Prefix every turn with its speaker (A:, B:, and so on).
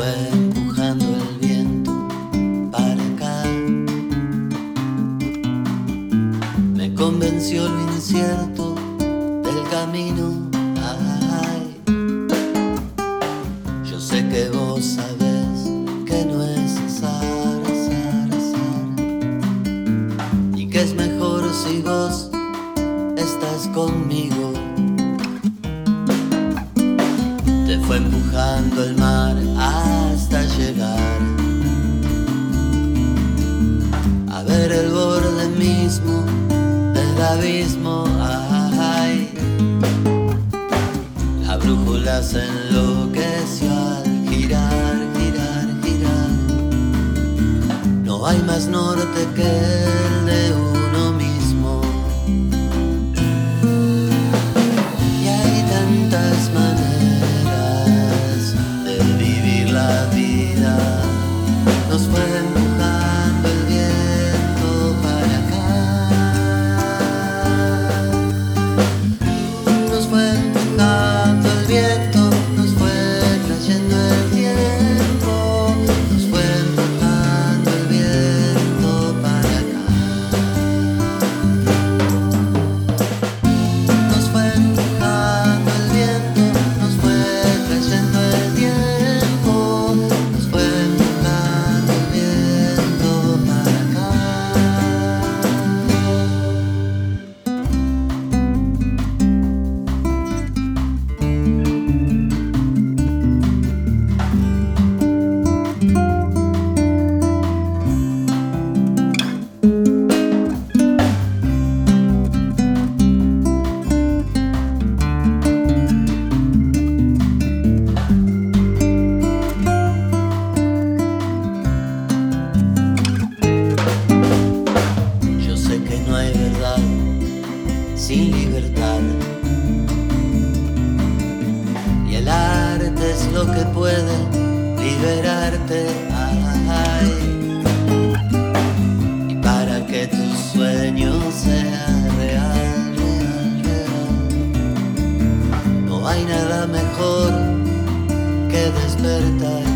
A: fue empujando el viento para acá. Me convenció lo incierto del camino. Yo sé que vos sabés que no es azar, azar, azar. Y que es mejor si vos estás conmigo. Te fue empujando el el borde mismo del abismo. Ay, la brújula se enloqueció al girar, girar, girar. No hay más norte que el verdad sin libertad. Y el arte es lo que puede liberarte. Y para que tu sueño sea real, real, real, no hay nada mejor que despertar.